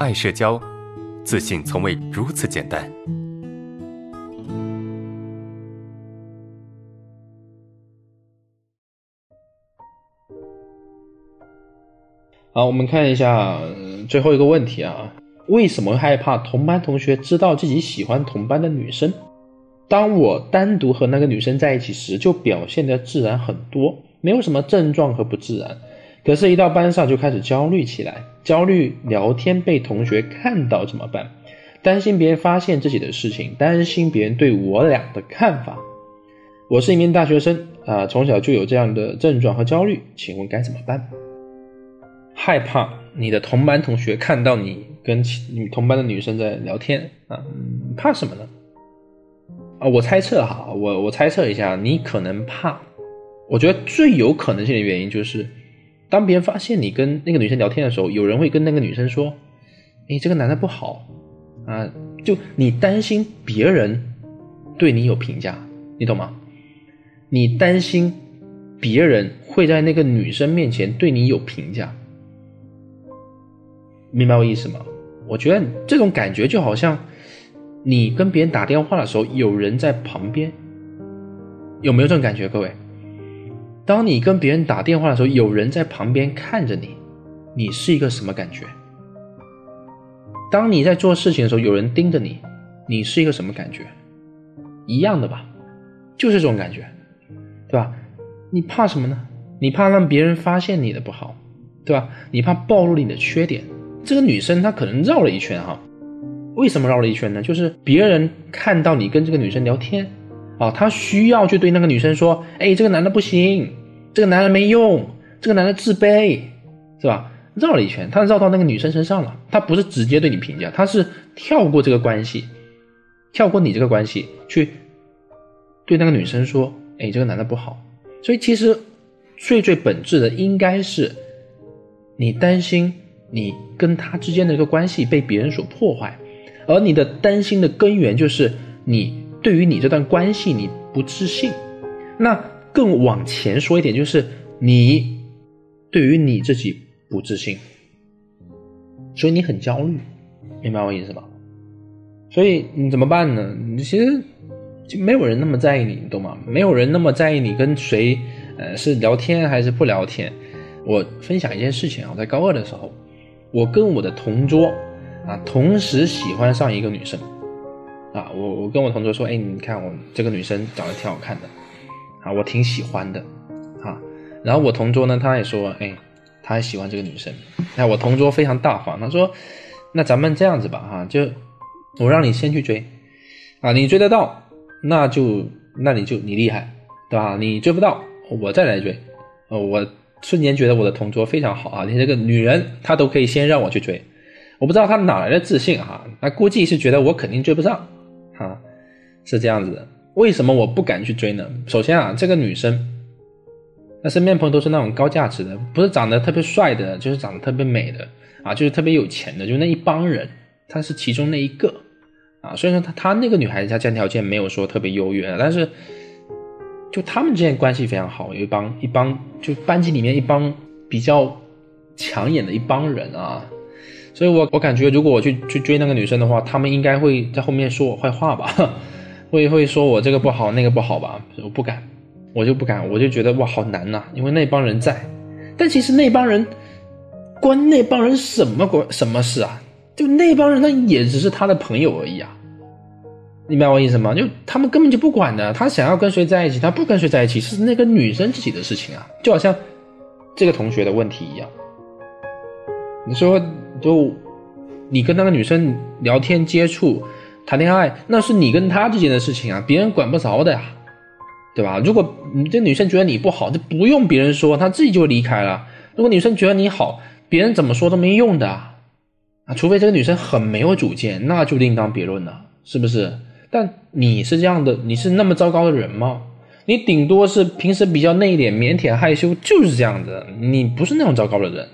爱社交，自信从未如此简单。好，我们看一下最后一个问题啊，为什么害怕同班同学知道自己喜欢同班的女生？当我单独和那个女生在一起时，就表现得自然很多，没有什么症状和不自然。可是，一到班上就开始焦虑起来，焦虑聊天被同学看到怎么办？担心别人发现自己的事情，担心别人对我俩的看法。我是一名大学生啊，从小就有这样的症状和焦虑，请问该怎么办？害怕你的同班同学看到你跟你同班的女生在聊天啊？怕什么呢？啊，我猜测哈，我我猜测一下，你可能怕。我觉得最有可能性的原因就是，当别人发现你跟那个女生聊天的时候，有人会跟那个女生说：“哎，这个男的不好啊。”就你担心别人对你有评价，你懂吗？你担心别人会在那个女生面前对你有评价，明白我意思吗？我觉得这种感觉就好像。你跟别人打电话的时候，有人在旁边，有没有这种感觉？各位，当你跟别人打电话的时候，有人在旁边看着你，你是一个什么感觉？当你在做事情的时候，有人盯着你，你是一个什么感觉？一样的吧，就是这种感觉，对吧？你怕什么呢？你怕让别人发现你的不好，对吧？你怕暴露你的缺点。这个女生她可能绕了一圈哈。为什么绕了一圈呢？就是别人看到你跟这个女生聊天，啊，他需要去对那个女生说：“哎，这个男的不行，这个男的没用，这个男的自卑，是吧？”绕了一圈，他绕到那个女生身上了。他不是直接对你评价，他是跳过这个关系，跳过你这个关系去对那个女生说：“哎，这个男的不好。”所以其实最最本质的应该是你担心你跟他之间的这个关系被别人所破坏。而你的担心的根源就是你对于你这段关系你不自信，那更往前说一点就是你对于你自己不自信，所以你很焦虑，明白我意思吧？所以你怎么办呢？你其实就没有人那么在意你，你懂吗？没有人那么在意你跟谁，呃，是聊天还是不聊天。我分享一件事情啊，在高二的时候，我跟我的同桌。啊，同时喜欢上一个女生，啊，我我跟我同桌说，哎，你看我这个女生长得挺好看的，啊，我挺喜欢的，啊，然后我同桌呢，他也说，哎，他也喜欢这个女生，那我同桌非常大方，他说，那咱们这样子吧，哈，就我让你先去追，啊，你追得到，那就那你就你厉害，对吧？你追不到，我再来追，呃，我瞬间觉得我的同桌非常好啊，你这个女人她都可以先让我去追。我不知道他哪来的自信哈，那估计是觉得我肯定追不上，哈，是这样子的。为什么我不敢去追呢？首先啊，这个女生，她身边朋友都是那种高价值的，不是长得特别帅的，就是长得特别美的啊，就是特别有钱的，就那一帮人，她是其中那一个啊。虽然说她她那个女孩子家家条件没有说特别优越，但是就他们之间关系非常好，有一帮一帮就班级里面一帮比较抢眼的一帮人啊。所以，我我感觉，如果我去去追那个女生的话，他们应该会在后面说我坏话吧，会会说我这个不好，那个不好吧？我不敢，我就不敢，我就觉得哇，好难呐，因为那帮人在。但其实那帮人关那帮人什么关什么事啊？就那帮人，那也只是他的朋友而已啊。你明白我意思吗？就他们根本就不管的，他想要跟谁在一起，他不跟谁在一起，是那个女生自己的事情啊。就好像这个同学的问题一样，你说。就你跟那个女生聊天、接触、谈恋爱，那是你跟她之间的事情啊，别人管不着的呀，对吧？如果你这女生觉得你不好，就不用别人说，她自己就离开了。如果女生觉得你好，别人怎么说都没用的啊，除非这个女生很没有主见，那就另当别论了，是不是？但你是这样的，你是那么糟糕的人吗？你顶多是平时比较内敛、腼腆、害羞，就是这样子，你不是那种糟糕的人。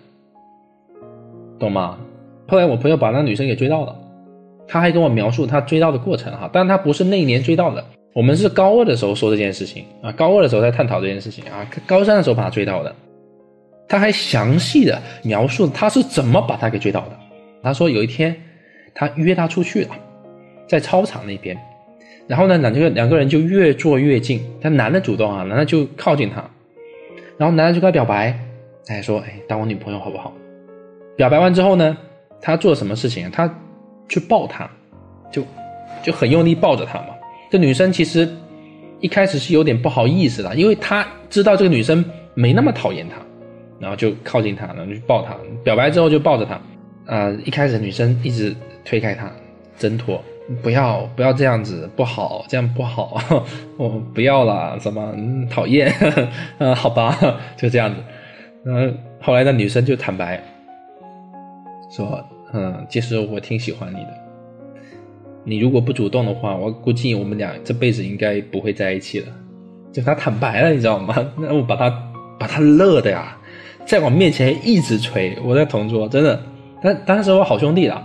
懂吗？后来我朋友把那女生给追到了，他还跟我描述他追到的过程哈，但他不是那一年追到的，我们是高二的时候说这件事情啊，高二的时候在探讨这件事情啊，高三的时候把他追到的，他还详细的描述他是怎么把他给追到的，他说有一天他约她出去了，在操场那边，然后呢两个两个人就越坐越近，他男的主动啊，男的就靠近她，然后男的就跟他表白，哎说哎当我女朋友好不好？表白完之后呢，他做了什么事情？他去抱她，就就很用力抱着她嘛。这女生其实一开始是有点不好意思的，因为她知道这个女生没那么讨厌他，然后就靠近她，然后就抱她。表白之后就抱着她。啊，一开始女生一直推开他，挣脱，不要不要这样子，不好，这样不好，我不要了，什么讨厌，嗯，好吧，就这样子。嗯，后来那女生就坦白说，嗯，其实我挺喜欢你的，你如果不主动的话，我估计我们俩这辈子应该不会在一起了。就他坦白了，你知道吗？那我把他把他乐的呀，在我面前一直吹，我在同桌，真的。但当时我好兄弟了，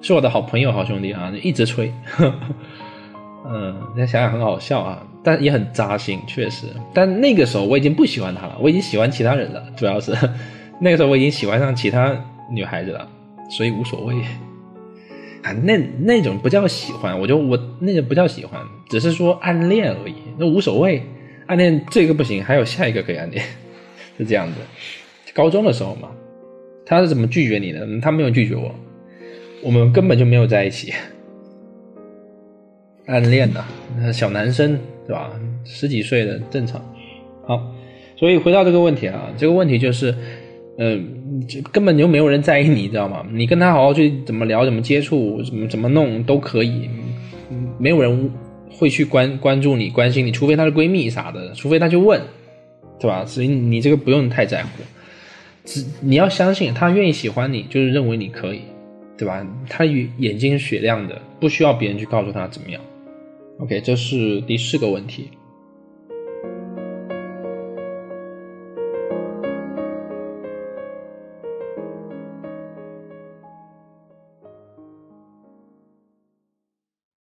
是我的好朋友、好兄弟啊，就一直吹。嗯，现在想想很好笑啊，但也很扎心，确实。但那个时候我已经不喜欢他了，我已经喜欢其他人了。主要是 那个时候我已经喜欢上其他女孩子了，所以无所谓。啊，那那种不叫喜欢，我就我那种不叫喜欢，只是说暗恋而已，那无所谓。暗恋这个不行，还有下一个可以暗恋，是这样子。高中的时候嘛。他是怎么拒绝你的？他没有拒绝我，我们根本就没有在一起，暗恋的，小男生对吧？十几岁的正常。好，所以回到这个问题啊，这个问题就是，嗯，根本就没有人在意你，知道吗？你跟他好好去怎么聊、怎么接触、怎么怎么弄都可以，没有人会去关关注你、关心你，除非她的闺蜜啥的，除非她去问，对吧？所以你这个不用太在乎。只你要相信他愿意喜欢你，就是认为你可以，对吧？他眼睛是雪亮的，不需要别人去告诉他怎么样。OK，这是第四个问题。